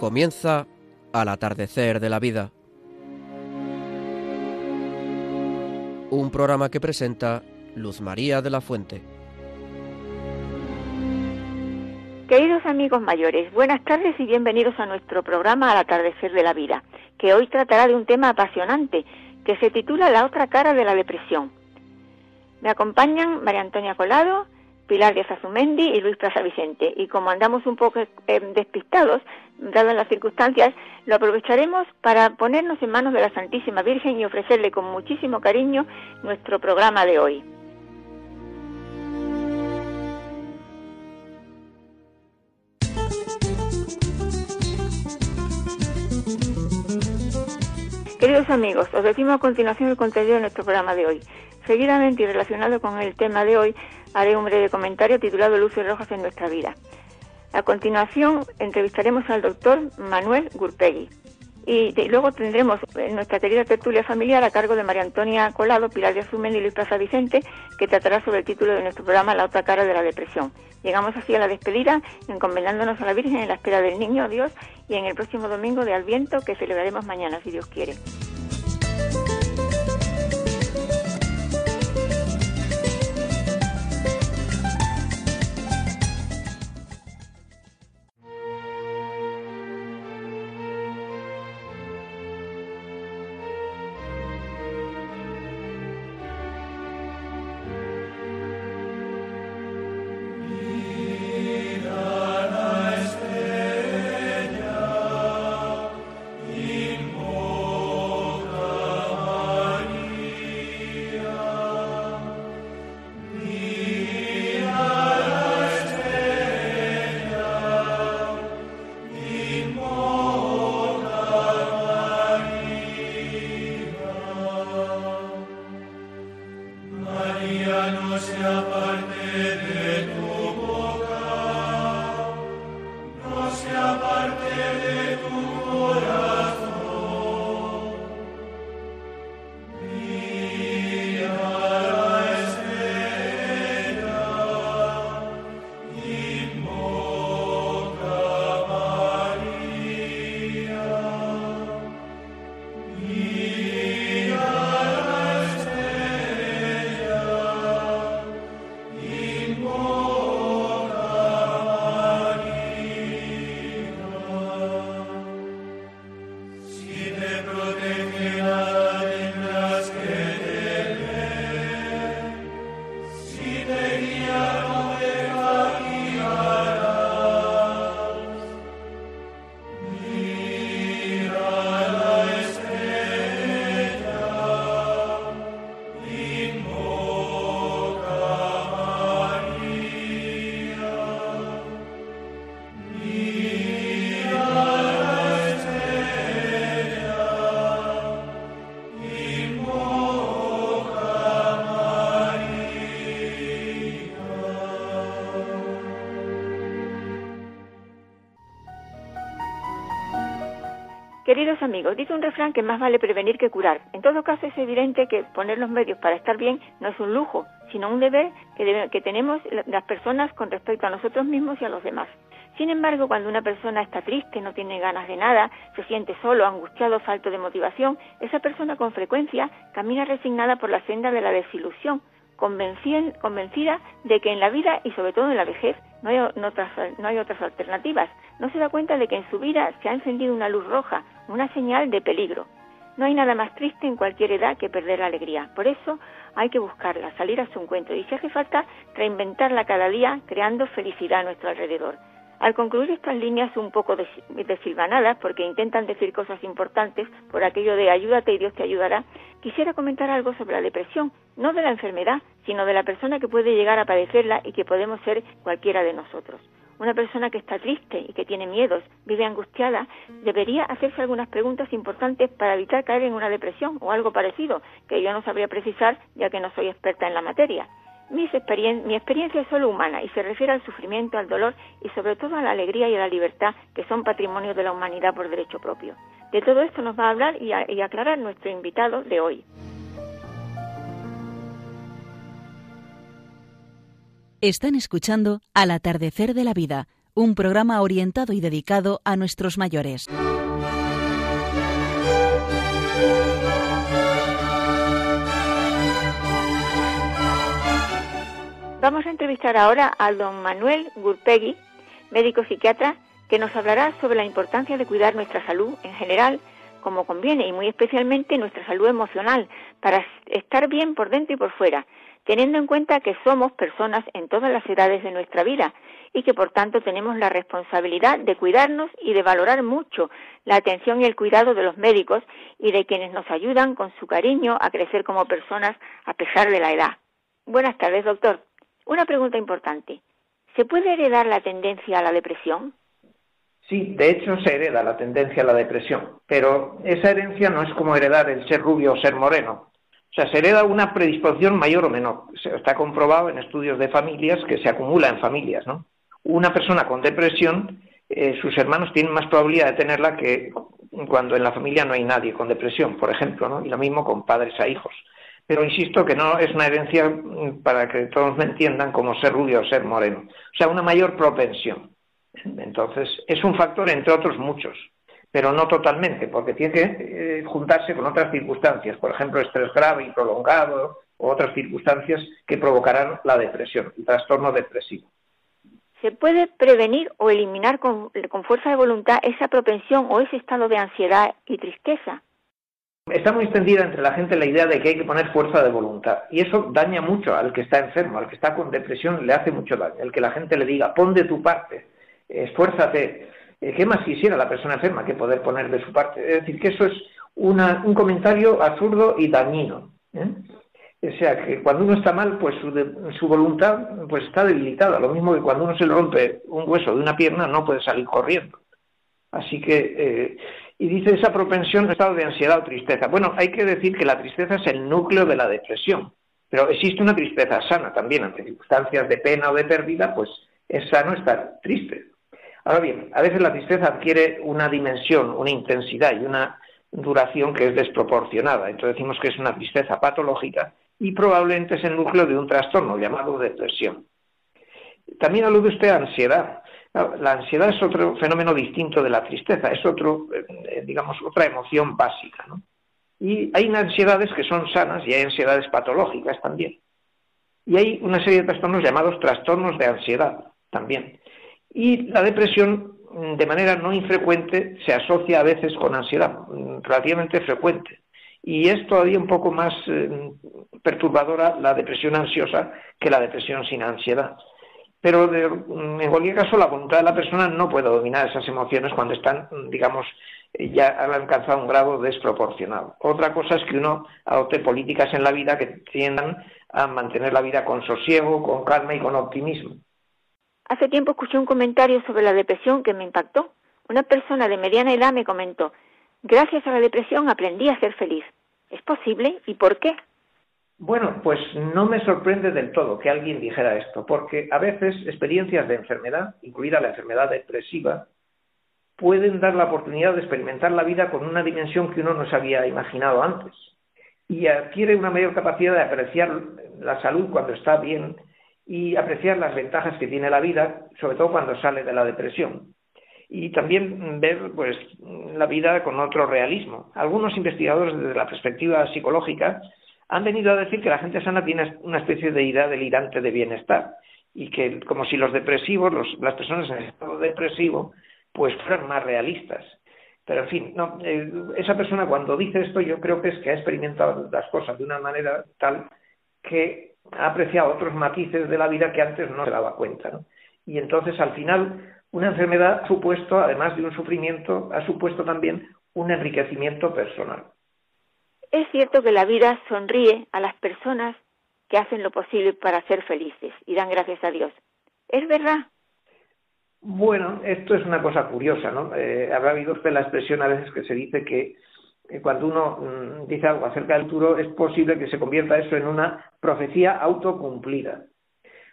Comienza al atardecer de la vida. Un programa que presenta Luz María de la Fuente. Queridos amigos mayores, buenas tardes y bienvenidos a nuestro programa Al atardecer de la vida, que hoy tratará de un tema apasionante que se titula La otra cara de la depresión. Me acompañan María Antonia Colado, Pilar de Azumendi y Luis Plaza Vicente. Y como andamos un poco eh, despistados, dadas las circunstancias, lo aprovecharemos para ponernos en manos de la Santísima Virgen y ofrecerle con muchísimo cariño nuestro programa de hoy. Queridos amigos, os decimos a continuación el contenido de nuestro programa de hoy. Seguidamente y relacionado con el tema de hoy, haré un breve comentario titulado Luces Rojas en nuestra vida. A continuación, entrevistaremos al doctor Manuel Gurpegui. Y, luego tendremos nuestra querida tertulia familiar a cargo de María Antonia Colado, Pilar de Azumen y Luis Plaza Vicente, que tratará sobre el título de nuestro programa La otra cara de la depresión. Llegamos así a la despedida, encomendándonos a la Virgen en la espera del Niño Dios y en el próximo domingo de Adviento que celebraremos mañana, si Dios quiere. Queridos amigos, dice un refrán que más vale prevenir que curar. En todo caso, es evidente que poner los medios para estar bien no es un lujo, sino un deber que, que tenemos las personas con respecto a nosotros mismos y a los demás. Sin embargo, cuando una persona está triste, no tiene ganas de nada, se siente solo, angustiado, falto de motivación, esa persona con frecuencia camina resignada por la senda de la desilusión, convencida de que en la vida y sobre todo en la vejez no hay, no hay otras alternativas. No se da cuenta de que en su vida se ha encendido una luz roja, una señal de peligro. No hay nada más triste en cualquier edad que perder la alegría. Por eso hay que buscarla, salir a su encuentro y si hace falta reinventarla cada día creando felicidad a nuestro alrededor. Al concluir estas líneas un poco desilvanadas, porque intentan decir cosas importantes por aquello de ayúdate y Dios te ayudará, quisiera comentar algo sobre la depresión, no de la enfermedad, sino de la persona que puede llegar a padecerla y que podemos ser cualquiera de nosotros. Una persona que está triste y que tiene miedos, vive angustiada, debería hacerse algunas preguntas importantes para evitar caer en una depresión o algo parecido, que yo no sabría precisar ya que no soy experta en la materia mi experiencia es solo humana y se refiere al sufrimiento, al dolor y sobre todo a la alegría y a la libertad que son patrimonio de la humanidad por derecho propio. De todo esto nos va a hablar y, y aclarar nuestro invitado de hoy. Están escuchando Al atardecer de la vida, un programa orientado y dedicado a nuestros mayores. Vamos a entrevistar ahora a don Manuel Gurpegui, médico psiquiatra, que nos hablará sobre la importancia de cuidar nuestra salud en general, como conviene, y muy especialmente nuestra salud emocional, para estar bien por dentro y por fuera, teniendo en cuenta que somos personas en todas las edades de nuestra vida y que por tanto tenemos la responsabilidad de cuidarnos y de valorar mucho la atención y el cuidado de los médicos y de quienes nos ayudan con su cariño a crecer como personas a pesar de la edad. Buenas tardes, doctor. Una pregunta importante. ¿Se puede heredar la tendencia a la depresión? Sí, de hecho se hereda la tendencia a la depresión, pero esa herencia no es como heredar el ser rubio o ser moreno. O sea, se hereda una predisposición mayor o menor. Está comprobado en estudios de familias que se acumula en familias, ¿no? Una persona con depresión, eh, sus hermanos tienen más probabilidad de tenerla que cuando en la familia no hay nadie con depresión, por ejemplo, ¿no? Y lo mismo con padres a hijos. Pero insisto que no es una herencia mm, para que todos me entiendan como ser rubio o ser moreno. O sea, una mayor propensión. Entonces, es un factor entre otros muchos pero no totalmente, porque tiene que eh, juntarse con otras circunstancias, por ejemplo, estrés grave y prolongado, o otras circunstancias que provocarán la depresión, el trastorno depresivo. ¿Se puede prevenir o eliminar con, con fuerza de voluntad esa propensión o ese estado de ansiedad y tristeza? Está muy extendida entre la gente la idea de que hay que poner fuerza de voluntad y eso daña mucho al que está enfermo, al que está con depresión le hace mucho daño. El que la gente le diga, pon de tu parte, esfuérzate, ¿Qué más quisiera la persona enferma que poder poner de su parte? Es decir, que eso es un comentario absurdo y dañino. ¿eh? O sea, que cuando uno está mal, pues su, voluntad pues está debilitada. Lo mismo que cuando uno se le rompe un hueso de una pierna, no puede salir corriendo. Así que, eh, y dice esa propensión, estado de ansiedad o tristeza. Bueno, hay que decir que la tristeza es el núcleo de la depresión, pero existe una tristeza sana también, ante circunstancias de pena o de pérdida, pues es sano estar triste. Ahora bien, a veces la tristeza adquiere una dimensión, una intensidad y una duración que es desproporcionada. Entonces decimos que es una tristeza patológica y probablemente es el núcleo de un trastorno llamado depresión. También alude usted a ansiedad. La ansiedad es otro fenómeno distinto de la tristeza, es otro, eh, digamos, otra emoción básica. Y hay ansiedades que son sanas y hay ansiedades patológicas también. Y hay una serie de trastornos llamados trastornos de ansiedad también. Y la depresión, mm, de manera no infrecuente, se asocia a veces con ansiedad, mm, relativamente frecuente. Y es todavía un poco más eh, perturbadora la depresión ansiosa que la depresión sin ansiedad. Pero mm, en cualquier caso, la voluntad de la persona no puede dominar esas emociones cuando están, digamos, ya han alcanzado un grado desproporcionado. Otra cosa es que uno adopte políticas en la vida que tiendan a mantener la vida con sosiego, con calma y con optimismo. Hace tiempo escuché un comentario sobre la depresión que me impactó. Una persona de mediana edad me comentó, gracias a la depresión aprendí a ser feliz. ¿Es posible? ¿Y por qué? Bueno, pues no me sorprende del todo que alguien dijera esto, porque a veces experiencias de enfermedad, incluida la enfermedad depresiva, pueden dar la oportunidad de experimentar la vida con una dimensión que uno no se había imaginado antes. Y adquiere una mayor capacidad de apreciar la salud cuando está bien y apreciar las ventajas que tiene la vida, sobre todo cuando sale de la depresión. Y también ver pues, la vida con otro realismo. Algunos investigadores desde la perspectiva psicológica han venido a decir que la gente sana tiene una especie de idea delirante de bienestar y que como si los depresivos, las personas en estado depresivo, pues fueran más realistas. Pero en fin, no, eh, esa persona cuando dice esto yo creo que es que ha experimentado las cosas de una manera tal que ha apreciado otros matices de la vida que antes no se daba cuenta. ¿no? Y entonces, al final, una enfermedad ha supuesto, además de un sufrimiento, ha supuesto también un enriquecimiento personal. Es cierto que la vida sonríe a las personas que hacen lo posible para ser felices y dan gracias a Dios. ¿Es verdad? Bueno, esto es una cosa curiosa, ¿no? Eh, habrá habido usted la expresión a veces que se dice que cuando uno mm, dice algo acerca del futuro, es posible que se convierta eso en una profecía autocumplida.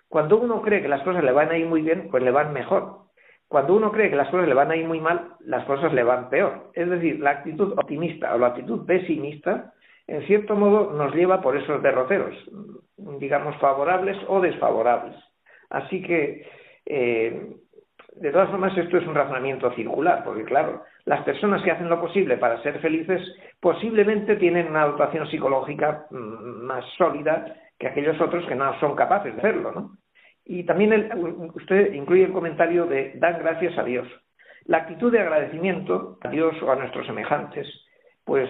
Cuando uno cree que las cosas le van a ir muy bien, pues le van mejor. Cuando uno cree que las cosas le van a ir muy mal, las cosas le van peor. Es decir, la actitud optimista o la actitud pesimista, en cierto modo, nos lleva por esos derroteros, digamos, favorables o desfavorables. Así que, eh, de todas formas, esto es un razonamiento circular, porque claro, las personas que hacen lo posible para ser felices posiblemente tienen una dotación psicológica mm, más sólida que aquellos otros que no son capaces de hacerlo, ¿no? Y también usted incluye el comentario de dan gracias a Dios. La actitud de agradecimiento a Dios o a nuestros semejantes, pues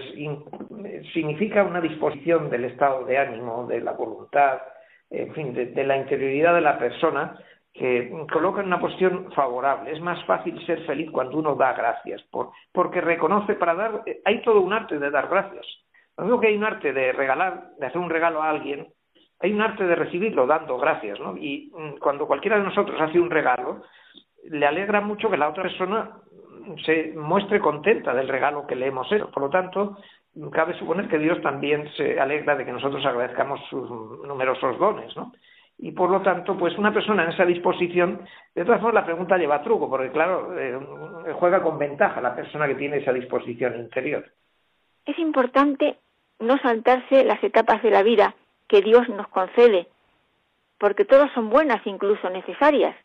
significa una disposición del estado de ánimo, de la voluntad, en fin, de la interioridad de la persona que coloca en una posición favorable. Es más fácil ser feliz cuando uno da gracias, porque reconoce para dar, hay todo un arte de dar gracias. Lo mismo que hay un arte de regalar, de hacer un regalo a alguien, hay un arte de recibirlo dando gracias, ¿no? Y mm, cuando cualquiera de nosotros hace un regalo, le alegra mucho que la otra persona se muestre contenta del regalo que le hemos hecho. Por lo tanto, cabe suponer que Dios también se alegra de que nosotros agradezcamos sus numerosos dones, ¿no? Y por lo tanto, pues una persona en esa disposición, de todas formas la pregunta lleva truco, porque claro, eh, juega con ventaja la persona que tiene esa disposición interior. Es importante no saltarse las etapas de la vida que Dios nos concede, porque todas son buenas, incluso necesarias.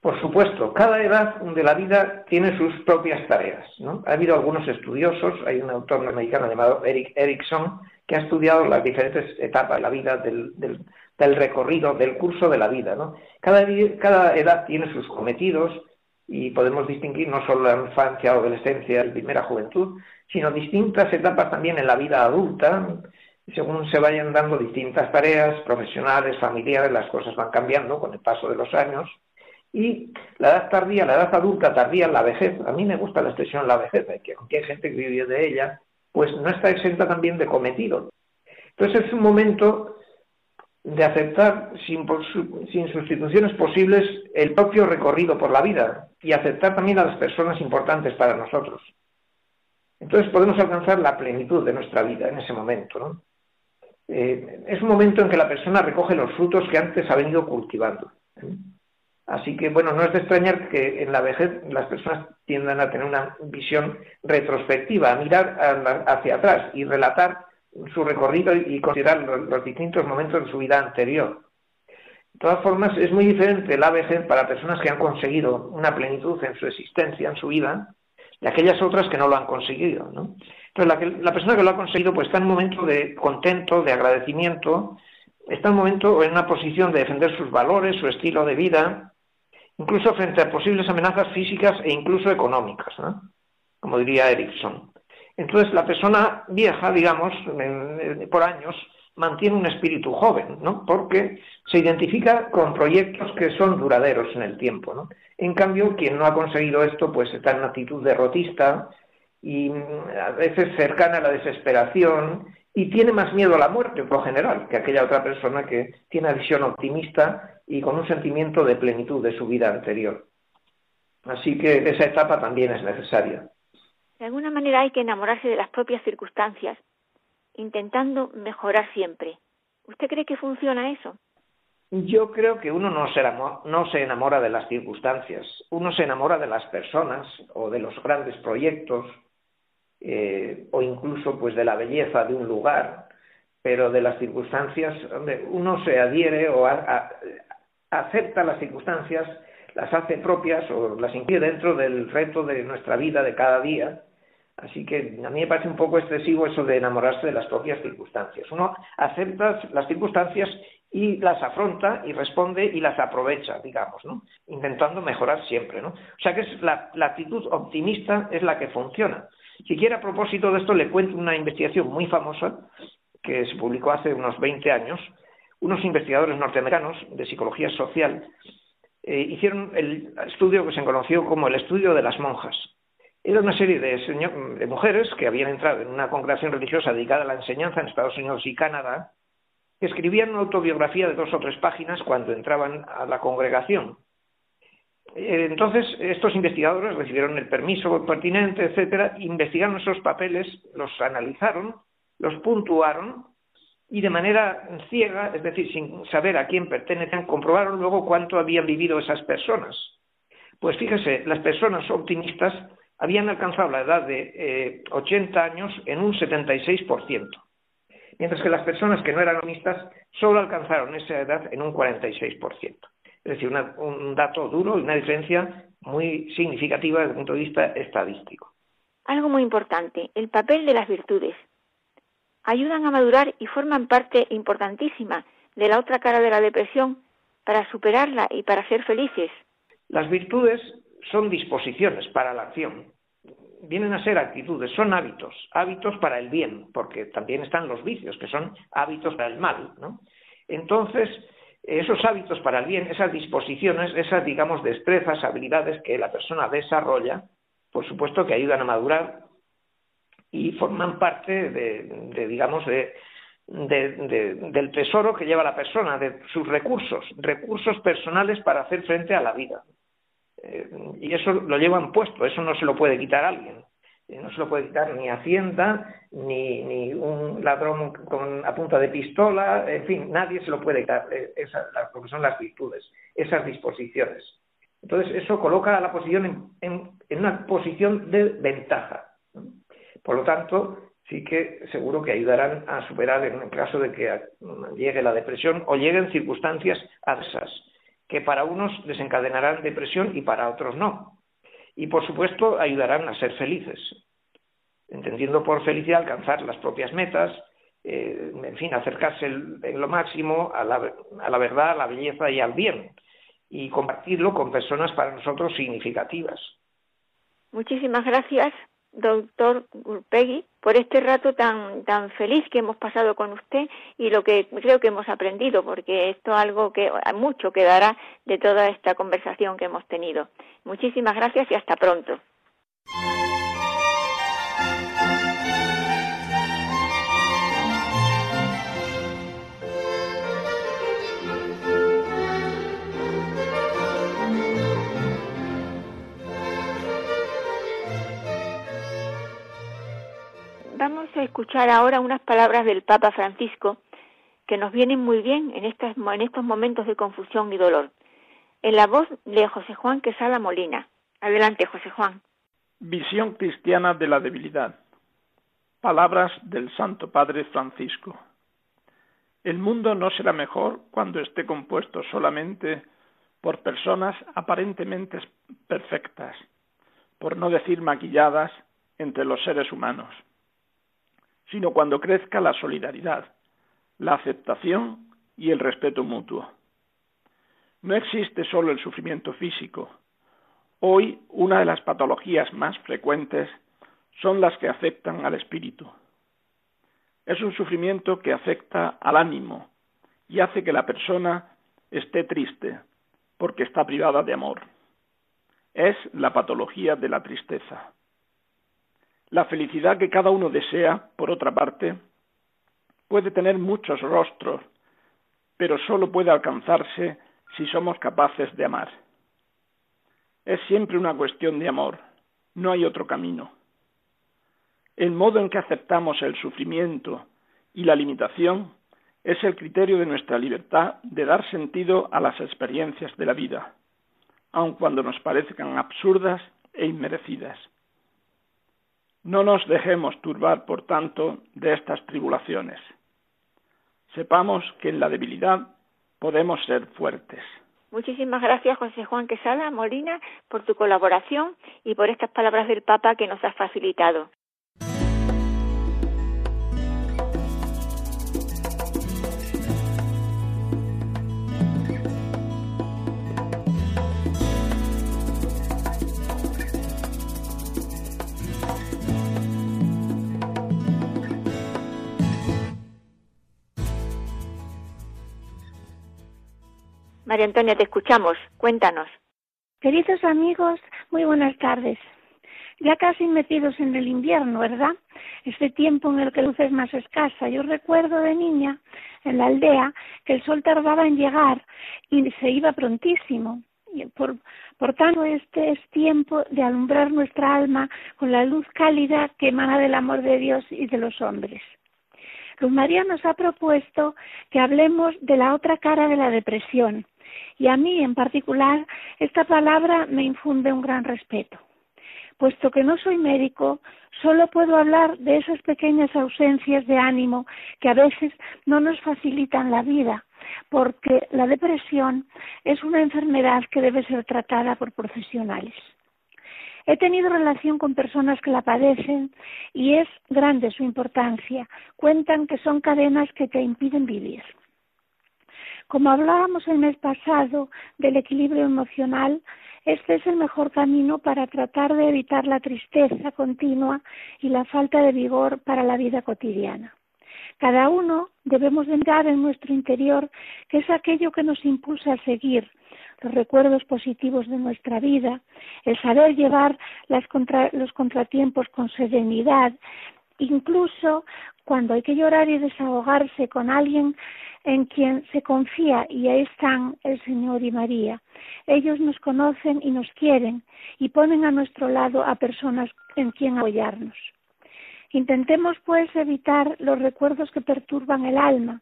Por supuesto, cada edad de la vida tiene sus propias tareas. ¿no? Ha habido algunos estudiosos, hay un autor americano llamado Eric Erickson, que ha estudiado las diferentes etapas de la vida del, recorrido, del curso de la vida. ¿no? Cada, cada edad tiene sus cometidos y podemos distinguir no solo la infancia, adolescencia, la primera juventud, sino distintas etapas también en la vida adulta, según se vayan dando distintas tareas profesionales, familiares, las cosas van cambiando con el paso de los años. Y la edad tardía, la edad adulta tardía, la vejez, a mí me gusta la expresión la vejez, que aunque hay gente que vive de ella, pues no está exenta también de cometido. Entonces es un momento de aceptar sin, sin, sustituciones posibles el propio recorrido por la vida y aceptar también a las personas importantes para nosotros. Entonces podemos alcanzar la plenitud de nuestra vida en ese momento. ¿no? Eh, es un momento en que la persona recoge los frutos que antes ha venido cultivando. Así que, bueno, no es de extrañar que en la vejez las personas tiendan a tener una visión retrospectiva, a mirar hacia atrás y relatar su recorrido y considerar los, distintos momentos de su vida anterior. De todas formas, es muy diferente el ABG para personas que han conseguido una plenitud en su existencia, en su vida, de aquellas otras que no lo han conseguido. ¿no? Entonces, la, la, persona que lo ha conseguido pues está en un momento de contento, de agradecimiento, está en un momento en una posición de defender sus valores, su estilo de vida, incluso frente a posibles amenazas físicas e incluso económicas, ¿no? como diría Erickson. Entonces la persona vieja, digamos, por años, mantiene un espíritu joven, ¿no? Porque se identifica con proyectos que son duraderos en el tiempo. En cambio, quien no ha conseguido esto, pues está en una actitud derrotista y mm, a veces cercana a la desesperación y tiene más miedo a la muerte, por lo general, que aquella otra persona que tiene una visión optimista y con un sentimiento de plenitud de su vida anterior. Así que esa etapa también es necesaria. De alguna manera hay que enamorarse de las propias circunstancias, intentando mejorar siempre. ¿Usted cree que funciona eso? Yo creo que uno no se, enamora, no se enamora de las circunstancias, uno se enamora de las personas o de los grandes proyectos eh, o incluso pues de la belleza de un lugar, pero de las circunstancias, uno se adhiere o acepta las circunstancias, las hace propias o las incluye dentro del reto de nuestra vida de cada día Así que a mí me parece un poco excesivo eso de enamorarse de las propias circunstancias. Uno acepta las circunstancias y las afronta y responde y las aprovecha, digamos, ¿no? Intentando mejorar siempre, ¿no? O sea que es la, actitud optimista es la que funciona. Si quiere, a propósito de esto, le cuento una investigación muy famosa que se publicó hace unos 20 años. Unos investigadores norteamericanos de psicología social eh, hicieron el estudio que se conoció como el estudio de las monjas era una serie de, mujeres que habían entrado en una congregación religiosa dedicada a la enseñanza en Estados Unidos y Canadá, que escribían una autobiografía de dos o tres páginas cuando entraban a la congregación. Eh, entonces, estos investigadores recibieron el permiso pertinente, etcétera, investigaron esos papeles, los analizaron, los puntuaron y de manera ciega, es decir, sin saber a quién pertenecen, comprobaron luego cuánto habían vivido esas personas. Pues fíjese, las personas optimistas habían alcanzado la edad de 80 eh, años en un 76%, mientras que las personas que no eran optimistas solo alcanzaron esa edad en un 46%. Es decir, un dato duro y una diferencia muy significativa desde el punto de vista estadístico. Algo muy importante, el papel de las virtudes. Ayudan a madurar y forman parte importantísima de la otra cara de la depresión para superarla y para ser felices. Las virtudes son disposiciones para la acción, vienen a ser actitudes, son hábitos, hábitos para el bien, porque también están los vicios, que son hábitos para el mal. ¿no? Entonces, esos hábitos para el bien, esas disposiciones, esas, digamos, destrezas, habilidades que la persona desarrolla, por supuesto que ayudan a madurar y forman parte de, digamos, de, del tesoro que lleva la persona, de sus recursos, recursos personales para hacer frente a la vida. Eh, y eso lo llevan puesto, eso no se lo puede quitar alguien. Eh, no se lo puede quitar ni Hacienda, ni, ni un ladrón con, a punta de pistola, en fin, nadie se lo puede quitar, eh, esa, porque son las virtudes, esas disposiciones. Entonces, eso coloca a la posición en, en, una posición de ventaja. Por lo tanto, sí que seguro que ayudarán a superar en el caso de que llegue la depresión o lleguen circunstancias adversas que para unos desencadenarán depresión y para otros no. Y por supuesto ayudarán a ser felices, entendiendo por felicidad alcanzar las propias metas, eh, en fin, acercarse en lo máximo a la, a la verdad, a la belleza y al bien, y compartirlo con personas para nosotros significativas. Muchísimas gracias doctor Gurpegui, por este rato tan, tan feliz que hemos pasado con usted y lo que creo que hemos aprendido, porque esto es algo que mucho quedará de toda esta conversación que hemos tenido. Muchísimas gracias y hasta pronto. Vamos a escuchar ahora unas palabras del Papa Francisco que nos vienen muy bien en, en estos momentos de confusión y dolor. En la voz de José Juan Quesada Molina. Adelante, José Juan. Visión cristiana de la debilidad. Palabras del Santo Padre Francisco. El mundo no será mejor cuando esté compuesto solamente por personas aparentemente perfectas, por no decir maquilladas entre los seres humanos sino cuando crezca la solidaridad, la aceptación y el respeto mutuo. No existe solo el sufrimiento físico. Hoy una de las patologías más frecuentes son las que afectan al espíritu. Es un sufrimiento que afecta al ánimo y hace que la persona esté triste porque está privada de amor. Es la patología de la tristeza. La felicidad que cada uno desea, por otra parte, puede tener muchos rostros, pero solo puede alcanzarse si somos capaces de amar. Es siempre una cuestión de amor, no hay otro camino. El modo en que aceptamos el sufrimiento y la limitación es el criterio de nuestra libertad de dar sentido a las experiencias de la vida, aun cuando nos parezcan absurdas e inmerecidas. No nos dejemos turbar, por tanto, de estas tribulaciones. Sepamos que en la debilidad podemos ser fuertes. Muchísimas gracias, José Juan Quesada Molina, por tu colaboración y por estas palabras del Papa que nos has facilitado. María Antonia, te escuchamos. Cuéntanos. Queridos amigos, muy buenas tardes. Ya casi metidos en el invierno, ¿verdad? Este tiempo en el que luz es más escasa. Yo recuerdo de niña, en la aldea, que el sol tardaba en llegar y se iba prontísimo. Por, por tanto, este es tiempo de alumbrar nuestra alma con la luz cálida que emana del amor de Dios y de los hombres. Luz María nos ha propuesto que hablemos de la otra cara de la depresión, y a mí en particular esta palabra me infunde un gran respeto. Puesto que no soy médico, solo puedo hablar de esas pequeñas ausencias de ánimo que a veces no nos facilitan la vida, porque la depresión es una enfermedad que debe ser tratada por profesionales. He tenido relación con personas que la padecen y es grande su importancia. Cuentan que son cadenas que te impiden vivir. Como hablábamos el mes pasado del equilibrio emocional, este es el mejor camino para tratar de evitar la tristeza continua y la falta de vigor para la vida cotidiana. Cada uno debemos entrar en nuestro interior, que es aquello que nos impulsa a seguir, los recuerdos positivos de nuestra vida, el saber llevar los contratiempos con serenidad, incluso cuando hay que llorar y desahogarse con alguien en quien se confía y ahí están el Señor y María. Ellos nos conocen y nos quieren y ponen a nuestro lado a personas en quien apoyarnos. Intentemos pues evitar los recuerdos que perturban el alma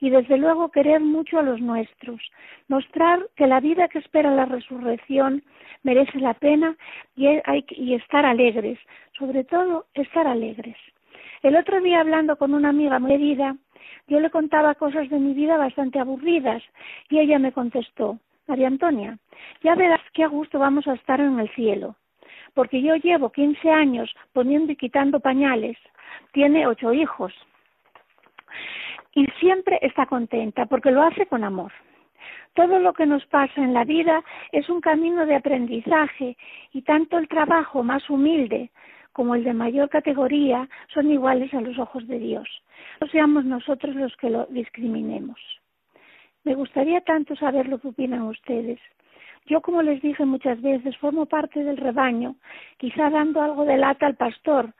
y desde luego querer mucho a los nuestros, mostrar que la vida que espera la resurrección merece la pena y, estar alegres, sobre todo estar alegres. El otro día hablando con una amiga muy querida, yo le contaba cosas de mi vida bastante aburridas y ella me contestó, María Antonia, ya verás qué a gusto vamos a estar en el cielo porque yo llevo 15 años poniendo y quitando pañales, tiene ocho hijos y siempre está contenta porque lo hace con amor. Todo lo que nos pasa en la vida es un camino de aprendizaje y tanto el trabajo más humilde como el de mayor categoría son iguales a los ojos de Dios. No seamos nosotros los que lo discriminemos. Me gustaría tanto saber lo que opinan ustedes. Yo, como les dije muchas veces, formo parte del rebaño, quizá dando algo de lata al pastor,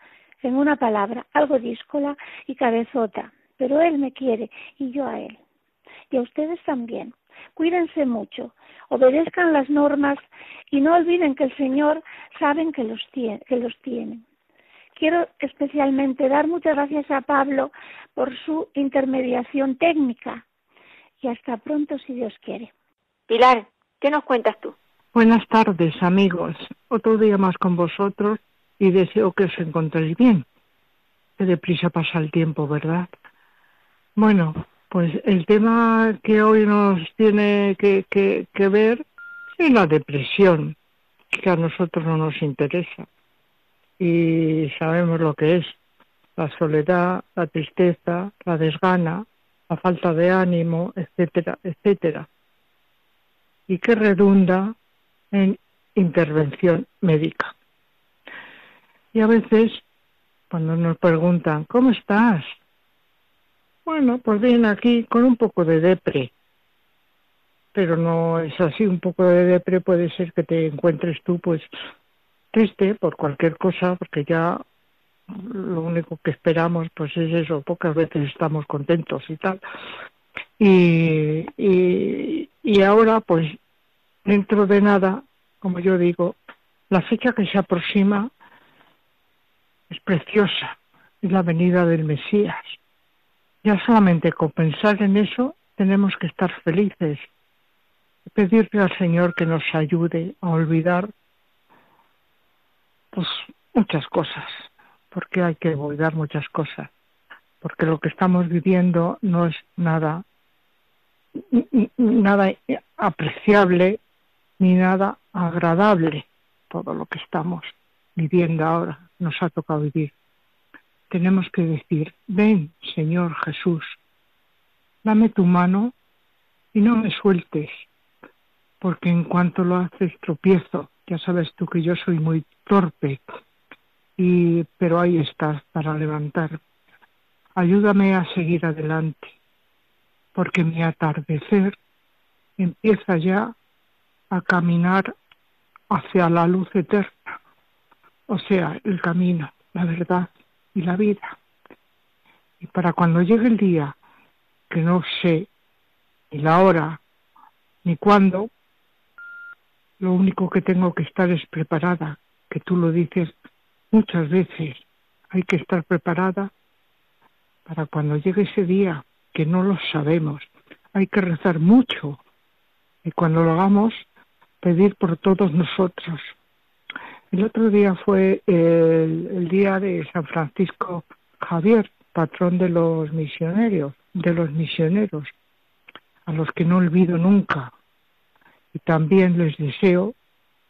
en una palabra, algo díscola y cabezota, pero él me quiere y yo a él. Y a ustedes también. Cuídense mucho, obedezcan las normas y no olviden que el Señor sabe que los tiene. Que los tiene. Quiero especialmente dar muchas gracias a Pablo por su intermediación técnica y hasta pronto si Dios quiere. Pilar, ¿Qué nos cuentas tú? Buenas tardes, amigos. Otro día más con vosotros y deseo que os encontréis bien. Que deprisa pasa el tiempo, ¿verdad? Bueno, pues el tema que hoy nos tiene que, que ver es la depresión, que a nosotros no nos interesa. Y sabemos lo que es la soledad, la tristeza, la desgana, la falta de ánimo, etcétera, etcétera y que redunda en intervención médica. Y a veces, cuando nos preguntan, ¿cómo estás? Bueno, pues bien aquí con un poco de depre. Pero no es así, un poco de depre puede ser que te encuentres tú pues triste por cualquier cosa, porque ya lo único que esperamos pues es eso, pocas veces estamos contentos y tal. Y, y, ahora, pues, dentro de nada, como yo digo, la fecha que se aproxima es preciosa, es la venida del Mesías. Ya solamente con pensar en eso tenemos que estar felices, pedirle al Señor que nos ayude a olvidar pues muchas cosas, porque hay que olvidar muchas cosas, porque lo que estamos viviendo no es nada nada apreciable ni nada agradable todo lo que estamos viviendo ahora, nos ha tocado vivir. Tenemos que decir, ven Señor Jesús, dame tu mano y no me sueltes, porque en cuanto lo haces tropiezo, ya sabes tú que yo soy muy torpe, y, pero ahí estás para levantar. Ayúdame a seguir adelante porque mi atardecer empieza ya a caminar hacia la luz eterna, o sea, el camino, la verdad y la vida. Y para cuando llegue el día, que no sé ni la hora ni cuándo, lo único que tengo que estar es preparada, que tú lo dices muchas veces, hay que estar preparada para cuando llegue ese día que no lo sabemos. Hay que rezar mucho y cuando lo hagamos, pedir por todos nosotros. El otro día fue el, día de San Francisco Javier, patrón de los misioneros, de los misioneros, a los que no olvido nunca. y también les deseo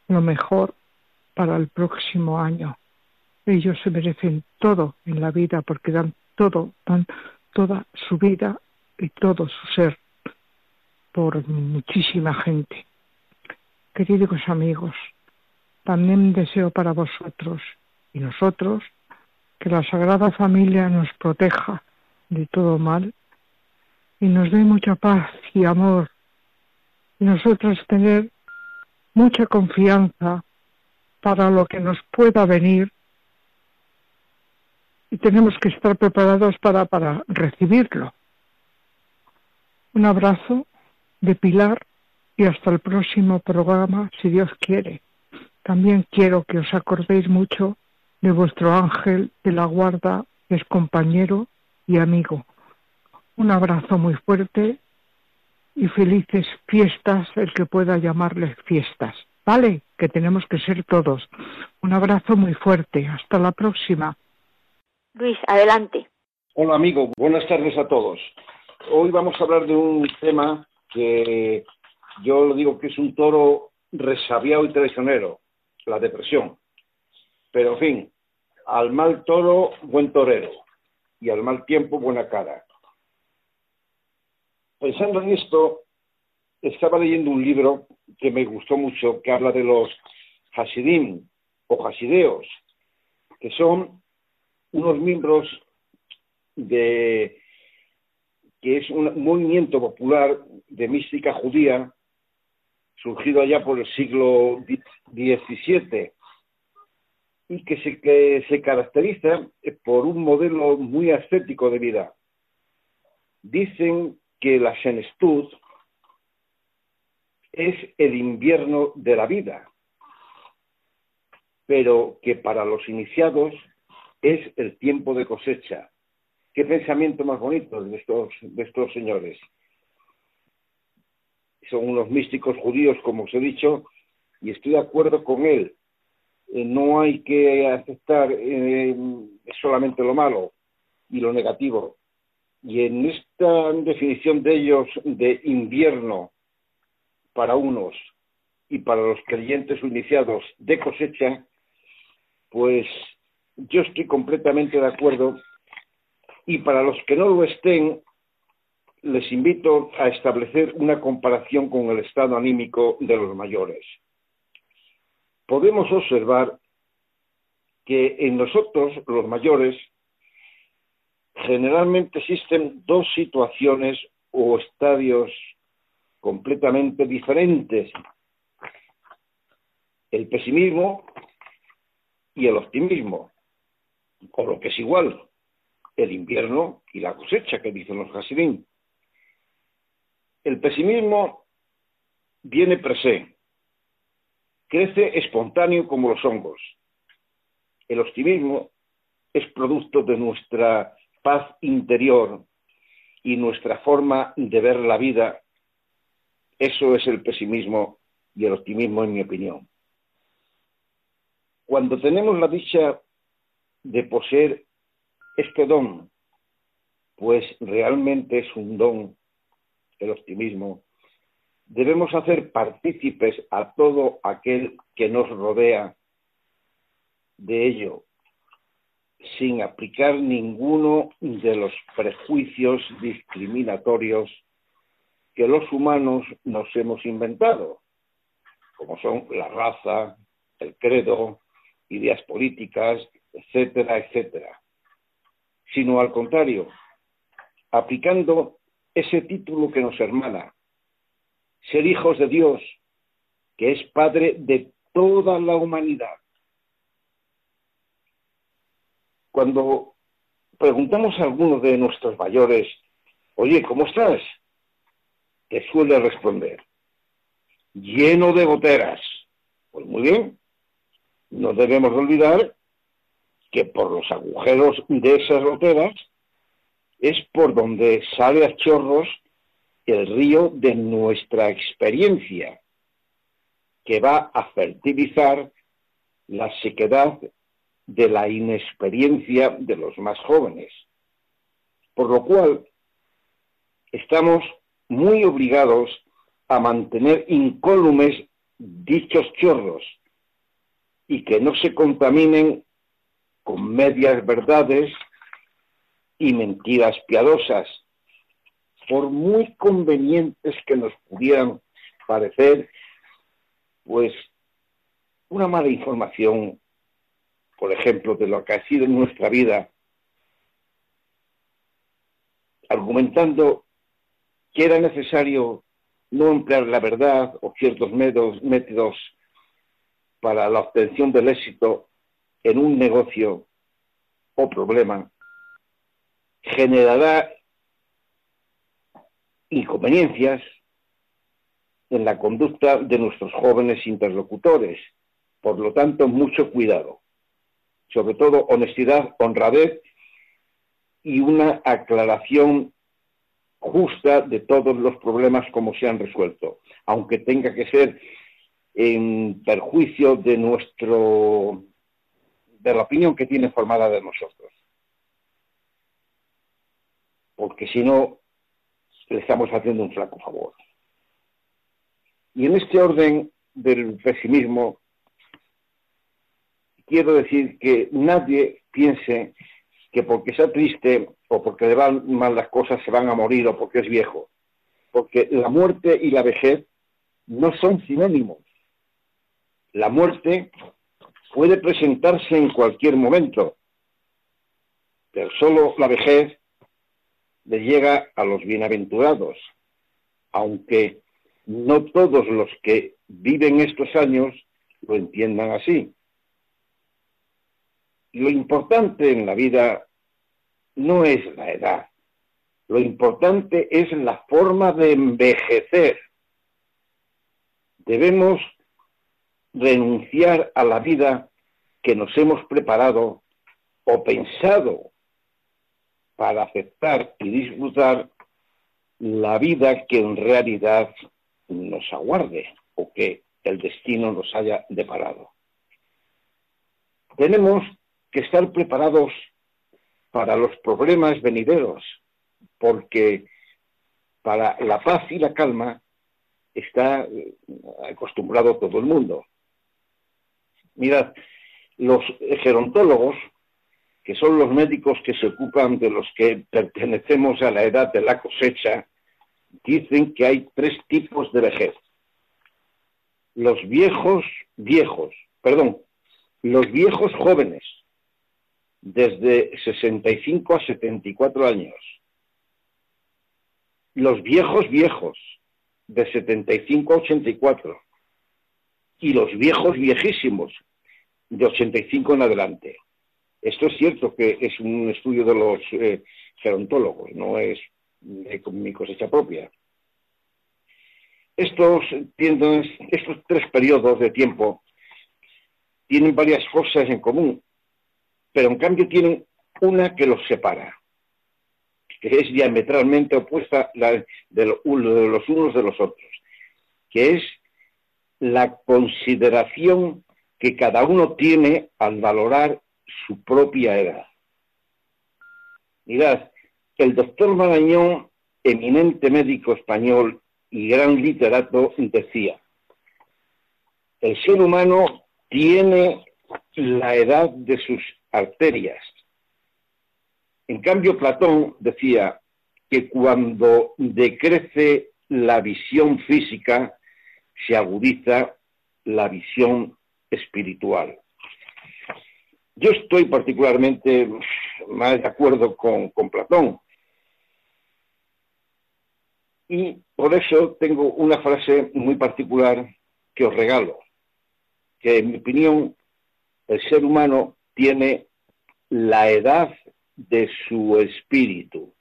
lo mejor para el próximo año. Ellos se merecen todo en la vida porque dan todo, dan toda su vida y todo su ser por muchísima gente. Queridos amigos, también deseo para vosotros y nosotros que la Sagrada Familia nos proteja de todo mal y nos dé mucha paz y amor y nosotros tener mucha confianza para lo que nos pueda venir y tenemos que estar preparados para, para recibirlo. Un abrazo de Pilar y hasta el próximo programa, si Dios quiere. También quiero que os acordéis mucho de vuestro ángel de la guarda, que es compañero y amigo. Un abrazo muy fuerte y felices fiestas, el que pueda llamarles fiestas. ¿Vale? Que tenemos que ser todos. Un abrazo muy fuerte. Hasta la próxima. Luis, adelante. Hola amigo, buenas tardes a todos. Hoy vamos a hablar de un tema que yo lo digo que es un toro resabiado y traicionero, la depresión. Pero en fin, al mal toro, buen torero, y al mal tiempo, buena cara. Pensando en esto, estaba leyendo un libro que me gustó mucho, que habla de los Hasidim o Hasideos, que son unos miembros de que es un movimiento popular de mística judía surgido allá por el siglo XVII y que se, que se caracteriza por un modelo muy ascético de vida. Dicen que la senestud es el invierno de la vida, pero que para los iniciados es el tiempo de cosecha. Qué pensamiento más bonito de estos, de estos señores. Son unos místicos judíos, como os he dicho, y estoy de acuerdo con él. Eh, no hay que aceptar eh, solamente lo malo y lo negativo. Y en esta definición de ellos de invierno para unos y para los creyentes iniciados de cosecha, pues yo estoy completamente de acuerdo y para los que no lo estén, les invito a establecer una comparación con el estado anímico de los mayores. Podemos observar que en nosotros, los mayores, generalmente existen dos situaciones o estadios completamente diferentes. El pesimismo y el optimismo o lo que es igual, el invierno y la cosecha que dicen los Hasidim. El pesimismo viene per se, crece espontáneo como los hongos. El optimismo es producto de nuestra paz interior y nuestra forma de ver la vida. Eso es el pesimismo y el optimismo, en mi opinión. Cuando tenemos la dicha de poseer este don, pues realmente es un don el optimismo, debemos hacer partícipes a todo aquel que nos rodea de ello, sin aplicar ninguno de los prejuicios discriminatorios que los humanos nos hemos inventado, como son la raza, el credo, ideas políticas, etcétera, etcétera, sino al contrario, aplicando ese título que nos hermana, ser hijos de Dios, que es Padre de toda la humanidad. Cuando preguntamos a alguno de nuestros mayores, oye, ¿cómo estás? Te suele responder, lleno de goteras. Pues muy bien, no debemos olvidar que por los agujeros de esas roteras es por donde sale a chorros el río de nuestra experiencia, que va a fertilizar la sequedad de la inexperiencia de los más jóvenes. Por lo cual, estamos muy obligados a mantener incólumes dichos chorros y que no se contaminen con medias verdades y mentiras piadosas, por muy convenientes que nos pudieran parecer, pues una mala información, por ejemplo, de lo que ha sido en nuestra vida, argumentando que era necesario no emplear la verdad o ciertos métodos para la obtención del éxito en un negocio o problema, generará inconveniencias en la conducta de nuestros jóvenes interlocutores. Por lo tanto, mucho cuidado. Sobre todo honestidad, honradez y una aclaración justa de todos los problemas como se han resuelto, aunque tenga que ser en perjuicio de nuestro de la opinión que tiene formada de nosotros. Porque si no, le estamos haciendo un flaco favor. Y en este orden del pesimismo, quiero decir que nadie piense que porque sea triste o porque le van mal las cosas se van a morir o porque es viejo. Porque la muerte y la vejez no son sinónimos. La muerte puede presentarse en cualquier momento, pero solo la vejez le llega a los bienaventurados, aunque no todos los que viven estos años lo entiendan así. Lo importante en la vida no es la edad, lo importante es la forma de envejecer. Debemos renunciar a la vida que nos hemos preparado o pensado para aceptar y disfrutar la vida que en realidad nos aguarde o que el destino nos haya deparado. Tenemos que estar preparados para los problemas venideros, porque para la paz y la calma está eh, acostumbrado todo el mundo. Mirad, los gerontólogos, que son los médicos que se ocupan de los que pertenecemos a la edad de la cosecha, dicen que hay tres tipos de vejez. Los viejos viejos, perdón, los viejos jóvenes, desde 65 a 74 años. Los viejos viejos, de 75 a 84. Y los viejos viejísimos, de 85 en adelante. Esto es cierto que es un estudio de los eh, gerontólogos, no es de mi cosecha propia. Estos, estos tres periodos de tiempo tienen varias cosas en común, pero en cambio tienen una que los separa, que es diametralmente opuesta de, de los unos de los otros, que es la consideración que cada uno tiene al valorar su propia edad. Mirad, el doctor Marañón, eminente médico español y gran literato, decía, el ser humano tiene la edad de sus arterias. En cambio, Platón decía que cuando decrece la visión física, se agudiza la visión espiritual. Yo estoy particularmente más de acuerdo con, con Platón. Y por eso tengo una frase muy particular que os regalo, que en mi opinión el ser humano tiene la edad de su espíritu.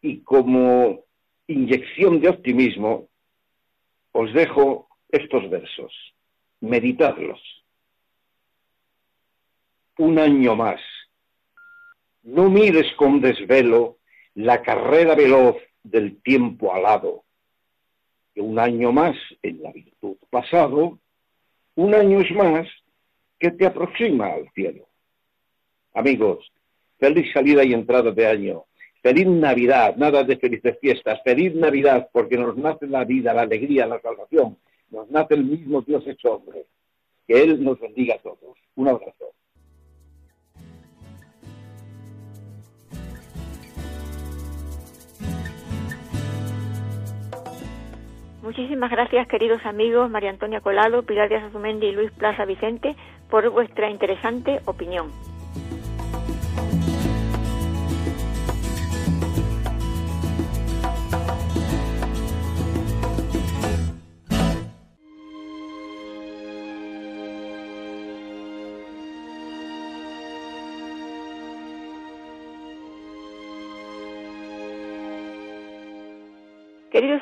Y como inyección de optimismo, os dejo estos versos meditadlos. Un año más. No mires con desvelo la carrera veloz del tiempo alado. Un año más en la virtud pasado, un año es más que te aproxima al cielo. Amigos, feliz salida y entrada de año, Pedid Navidad, nada de felices fiestas, pedid Navidad porque nos nace la vida, la alegría, la salvación, nos nace el mismo Dios hecho hombre. Que Él nos bendiga a todos. Un abrazo. Muchísimas gracias, queridos amigos María Antonia Colado, Pilar Díaz Azumendi y Luis Plaza Vicente, por vuestra interesante opinión.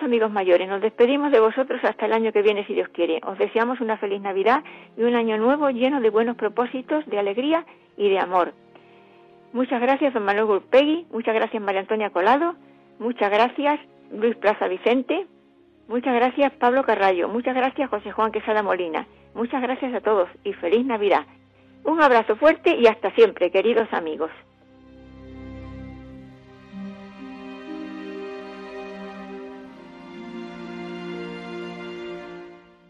Amigos mayores, nos despedimos de vosotros hasta el año que viene, si Dios quiere. Os deseamos una feliz Navidad y un año nuevo lleno de buenos propósitos, de alegría y de amor. Muchas gracias, don Manuel Gurpegui. Muchas gracias, María Antonia Colado. Muchas gracias, Luis Plaza Vicente. Muchas gracias, Pablo Carrallo. Muchas gracias, José Juan Quesada Molina. Muchas gracias a todos y feliz Navidad. Un abrazo fuerte y hasta siempre, queridos amigos.